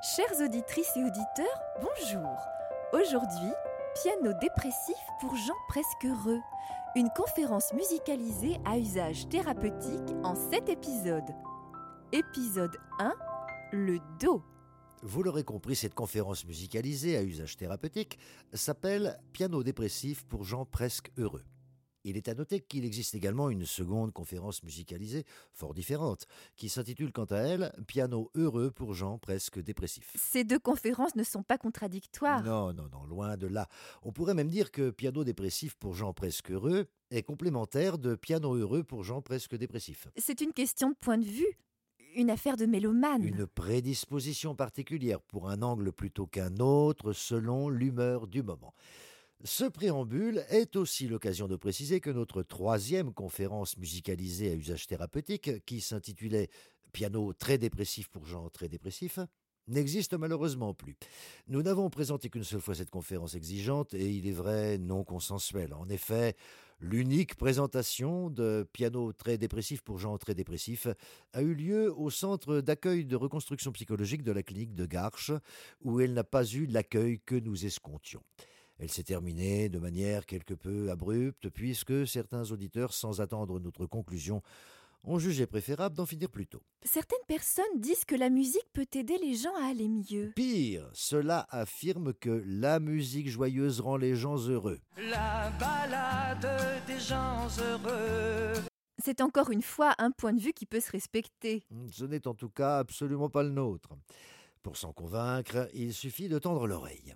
Chères auditrices et auditeurs, bonjour. Aujourd'hui, piano dépressif pour gens presque heureux. Une conférence musicalisée à usage thérapeutique en 7 épisodes. Épisode 1 Le Do. Vous l'aurez compris, cette conférence musicalisée à usage thérapeutique s'appelle Piano dépressif pour gens presque heureux. Il est à noter qu'il existe également une seconde conférence musicalisée, fort différente, qui s'intitule quant à elle Piano heureux pour gens presque dépressifs. Ces deux conférences ne sont pas contradictoires. Non, non, non, loin de là. On pourrait même dire que Piano dépressif pour gens presque heureux est complémentaire de Piano heureux pour gens presque dépressifs. C'est une question de point de vue, une affaire de mélomane. Une prédisposition particulière pour un angle plutôt qu'un autre selon l'humeur du moment. Ce préambule est aussi l'occasion de préciser que notre troisième conférence musicalisée à usage thérapeutique, qui s'intitulait Piano très dépressif pour gens très dépressifs, n'existe malheureusement plus. Nous n'avons présenté qu'une seule fois cette conférence exigeante et il est vrai non consensuelle. En effet, l'unique présentation de piano très dépressif pour gens très dépressifs a eu lieu au centre d'accueil de reconstruction psychologique de la clinique de Garches, où elle n'a pas eu l'accueil que nous escomptions. Elle s'est terminée de manière quelque peu abrupte, puisque certains auditeurs, sans attendre notre conclusion, ont jugé préférable d'en finir plus tôt. Certaines personnes disent que la musique peut aider les gens à aller mieux. Pire, cela affirme que la musique joyeuse rend les gens heureux. La balade des gens heureux. C'est encore une fois un point de vue qui peut se respecter. Ce n'est en tout cas absolument pas le nôtre. Pour s'en convaincre, il suffit de tendre l'oreille.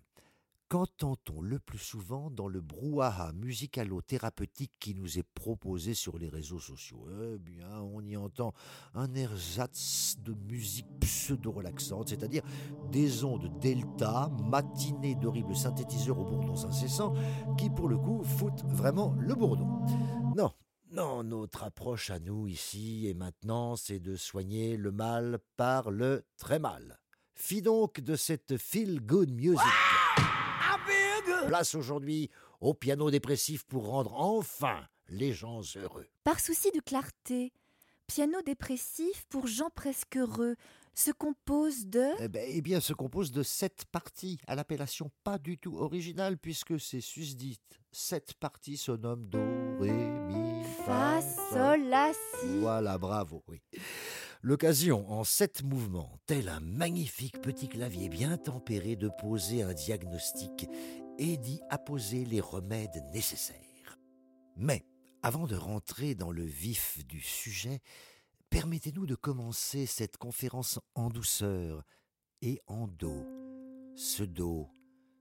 Qu'entend-on le plus souvent dans le brouhaha musicalo-thérapeutique qui nous est proposé sur les réseaux sociaux? Eh bien, on y entend un ersatz de musique pseudo-relaxante, c'est-à-dire des ondes delta matinées d'horribles synthétiseurs aux bourdons incessants qui, pour le coup, foutent vraiment le bourdon. Non, non, notre approche à nous ici et maintenant, c'est de soigner le mal par le très mal. Fi donc de cette feel-good music. Place aujourd'hui au piano dépressif pour rendre enfin les gens heureux. Par souci de clarté, piano dépressif pour gens presque heureux se compose de... Eh, ben, eh bien, se compose de sept parties, à l'appellation pas du tout originale, puisque ces susdites sept parties se nomment Do, Ré, Mi, Fa, Sol, La, Si. Voilà, bravo, oui. L'occasion, en sept mouvements, tel un magnifique petit clavier bien tempéré, de poser un diagnostic et d'y apposer les remèdes nécessaires. Mais, avant de rentrer dans le vif du sujet, permettez-nous de commencer cette conférence en douceur et en dos. Ce dos,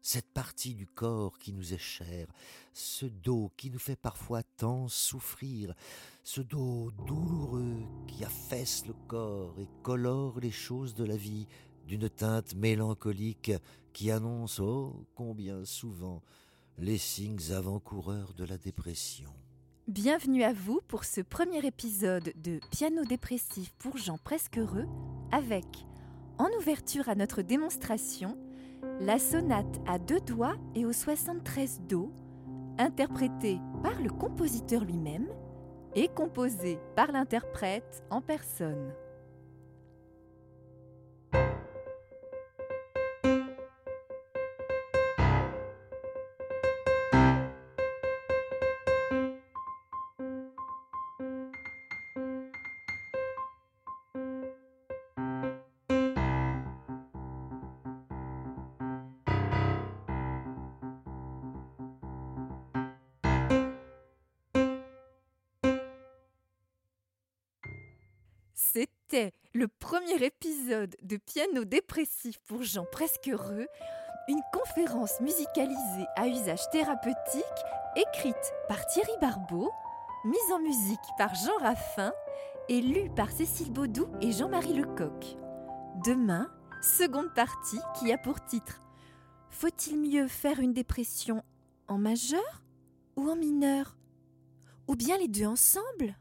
cette partie du corps qui nous est chère, ce dos qui nous fait parfois tant souffrir, ce dos douloureux qui affaisse le corps et colore les choses de la vie d'une teinte mélancolique qui annonce, oh combien souvent, les signes avant-coureurs de la dépression. Bienvenue à vous pour ce premier épisode de Piano dépressif pour gens presque heureux avec, en ouverture à notre démonstration, la sonate à deux doigts et au 73 Do, interprétée par le compositeur lui-même et composée par l'interprète en personne. C'était le premier épisode de Piano dépressif pour gens presque heureux, une conférence musicalisée à usage thérapeutique, écrite par Thierry Barbeau, mise en musique par Jean Raffin et lue par Cécile Baudou et Jean-Marie Lecoq. Demain, seconde partie qui a pour titre Faut-il mieux faire une dépression en majeur ou en mineur? Ou bien les deux ensemble?